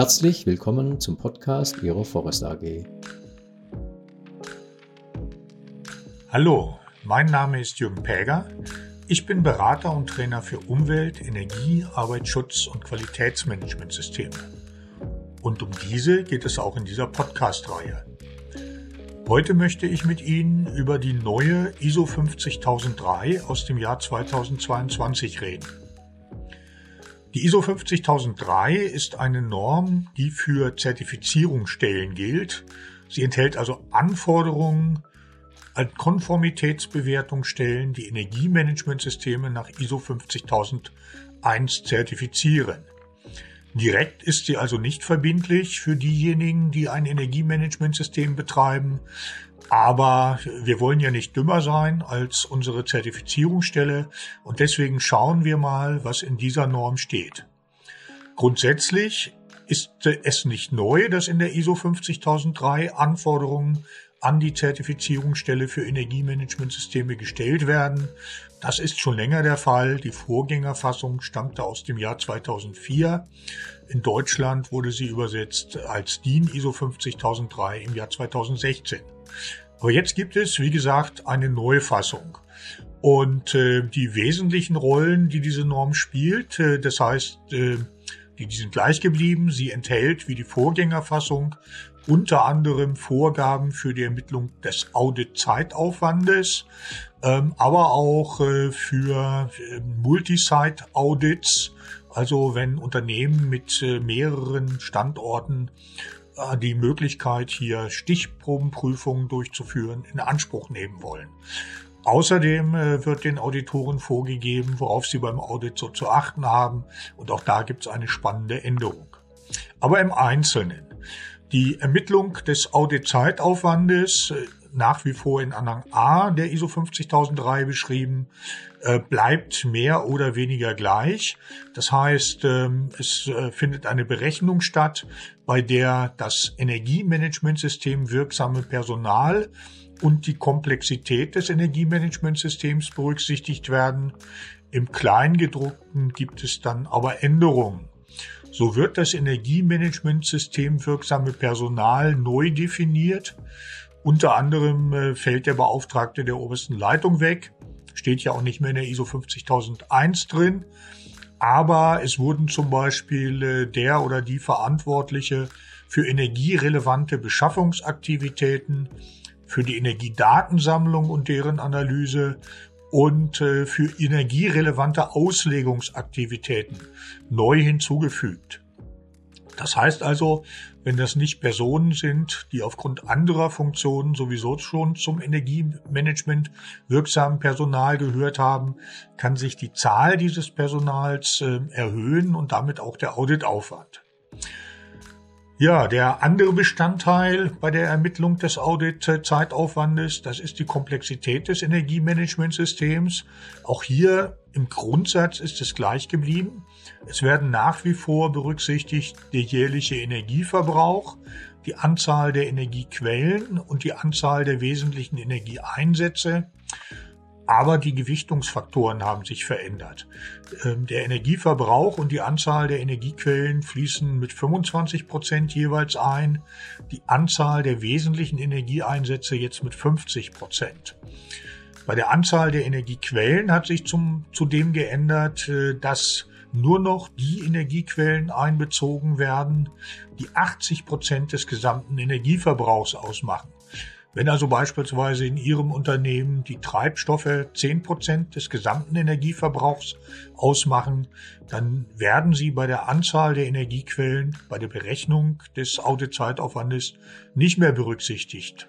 Herzlich willkommen zum Podcast Ihrer Forest AG. Hallo, mein Name ist Jürgen Päger. Ich bin Berater und Trainer für Umwelt, Energie, Arbeitsschutz und Qualitätsmanagementsysteme. Und um diese geht es auch in dieser Podcast-Reihe. Heute möchte ich mit Ihnen über die neue ISO 50003 aus dem Jahr 2022 reden. Die ISO 50003 ist eine Norm, die für Zertifizierungsstellen gilt. Sie enthält also Anforderungen an Konformitätsbewertungsstellen, die Energiemanagementsysteme nach ISO 50001 zertifizieren. Direkt ist sie also nicht verbindlich für diejenigen, die ein Energiemanagementsystem betreiben. Aber wir wollen ja nicht dümmer sein als unsere Zertifizierungsstelle und deswegen schauen wir mal, was in dieser Norm steht. Grundsätzlich ist es nicht neu, dass in der ISO 50003 Anforderungen an die Zertifizierungsstelle für Energiemanagementsysteme gestellt werden. Das ist schon länger der Fall. Die Vorgängerfassung stammte aus dem Jahr 2004. In Deutschland wurde sie übersetzt als DIN ISO 50003 im Jahr 2016. Aber jetzt gibt es, wie gesagt, eine Neufassung. Und äh, die wesentlichen Rollen, die diese Norm spielt, äh, das heißt, äh, die, die sind gleich geblieben. Sie enthält, wie die Vorgängerfassung, unter anderem Vorgaben für die Ermittlung des Audit-Zeitaufwandes, ähm, aber auch äh, für äh, Multisite-Audits, also wenn Unternehmen mit äh, mehreren Standorten äh, die Möglichkeit, hier Stichprobenprüfungen durchzuführen, in Anspruch nehmen wollen. Außerdem äh, wird den Auditoren vorgegeben, worauf sie beim Audit so zu achten haben. Und auch da gibt es eine spannende Änderung. Aber im Einzelnen. Die Ermittlung des Audit-Zeitaufwandes, äh, nach wie vor in Anhang A der ISO 50003 beschrieben, äh, bleibt mehr oder weniger gleich. Das heißt, ähm, es äh, findet eine Berechnung statt, bei der das Energiemanagementsystem wirksame Personal und die Komplexität des Energiemanagementsystems berücksichtigt werden. Im Kleingedruckten gibt es dann aber Änderungen. So wird das Energiemanagementsystem wirksame Personal neu definiert. Unter anderem äh, fällt der Beauftragte der obersten Leitung weg. Steht ja auch nicht mehr in der ISO 50001 drin. Aber es wurden zum Beispiel äh, der oder die Verantwortliche für energierelevante Beschaffungsaktivitäten, für die Energiedatensammlung und deren Analyse und äh, für energierelevante Auslegungsaktivitäten neu hinzugefügt. Das heißt also, wenn das nicht Personen sind, die aufgrund anderer Funktionen sowieso schon zum Energiemanagement wirksamen Personal gehört haben, kann sich die Zahl dieses Personals äh, erhöhen und damit auch der Auditaufwand. Ja, der andere Bestandteil bei der Ermittlung des Audit-Zeitaufwandes, das ist die Komplexität des Energiemanagementsystems. Auch hier im Grundsatz ist es gleich geblieben. Es werden nach wie vor berücksichtigt der jährliche Energieverbrauch, die Anzahl der Energiequellen und die Anzahl der wesentlichen Energieeinsätze aber die Gewichtungsfaktoren haben sich verändert. Ähm, der Energieverbrauch und die Anzahl der Energiequellen fließen mit 25 Prozent jeweils ein, die Anzahl der wesentlichen Energieeinsätze jetzt mit 50 Prozent. Bei der Anzahl der Energiequellen hat sich zum, zudem geändert, äh, dass nur noch die Energiequellen einbezogen werden, die 80 Prozent des gesamten Energieverbrauchs ausmachen. Wenn also beispielsweise in Ihrem Unternehmen die Treibstoffe zehn Prozent des gesamten Energieverbrauchs ausmachen, dann werden Sie bei der Anzahl der Energiequellen bei der Berechnung des Auditzeitaufwandes nicht mehr berücksichtigt.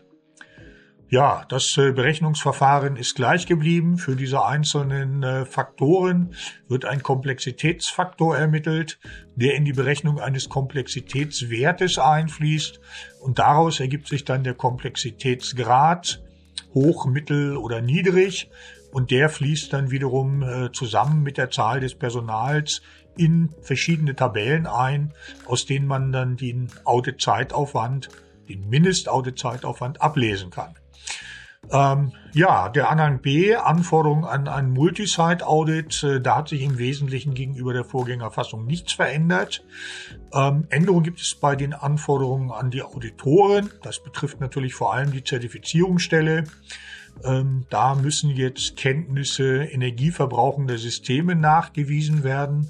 Ja, das äh, Berechnungsverfahren ist gleich geblieben. Für diese einzelnen äh, Faktoren wird ein Komplexitätsfaktor ermittelt, der in die Berechnung eines Komplexitätswertes einfließt und daraus ergibt sich dann der Komplexitätsgrad hoch, mittel oder niedrig und der fließt dann wiederum äh, zusammen mit der Zahl des Personals in verschiedene Tabellen ein, aus denen man dann den Auditzeitaufwand, den Mindestauditzeitaufwand ablesen kann. Ähm, ja, der Anhang B, Anforderungen an ein Multisite-Audit, äh, da hat sich im Wesentlichen gegenüber der Vorgängerfassung nichts verändert. Ähm, Änderungen gibt es bei den Anforderungen an die Auditoren. Das betrifft natürlich vor allem die Zertifizierungsstelle. Ähm, da müssen jetzt Kenntnisse energieverbrauchender Systeme nachgewiesen werden,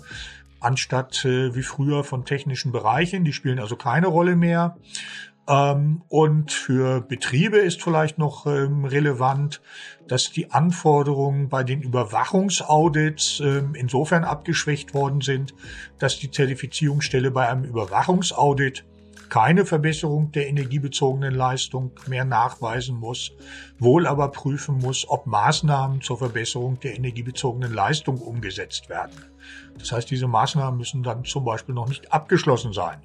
anstatt äh, wie früher von technischen Bereichen. Die spielen also keine Rolle mehr. Ähm, und für Betriebe ist vielleicht noch ähm, relevant, dass die Anforderungen bei den Überwachungsaudits ähm, insofern abgeschwächt worden sind, dass die Zertifizierungsstelle bei einem Überwachungsaudit keine Verbesserung der energiebezogenen Leistung mehr nachweisen muss, wohl aber prüfen muss, ob Maßnahmen zur Verbesserung der energiebezogenen Leistung umgesetzt werden. Das heißt, diese Maßnahmen müssen dann zum Beispiel noch nicht abgeschlossen sein.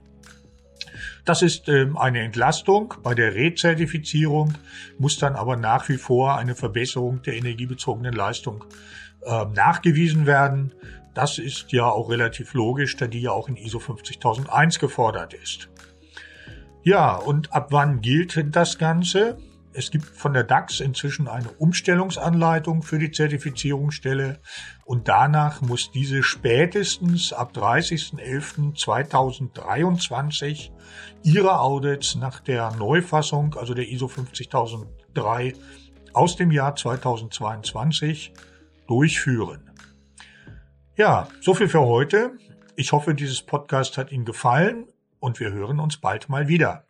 Das ist ähm, eine Entlastung. Bei der Rezertifizierung muss dann aber nach wie vor eine Verbesserung der energiebezogenen Leistung äh, nachgewiesen werden. Das ist ja auch relativ logisch, da die ja auch in ISO 50001 gefordert ist. Ja, und ab wann gilt das Ganze? Es gibt von der DAX inzwischen eine Umstellungsanleitung für die Zertifizierungsstelle und danach muss diese spätestens ab 30.11.2023 ihre Audits nach der Neufassung, also der ISO 50003 aus dem Jahr 2022 durchführen. Ja, so viel für heute. Ich hoffe, dieses Podcast hat Ihnen gefallen und wir hören uns bald mal wieder.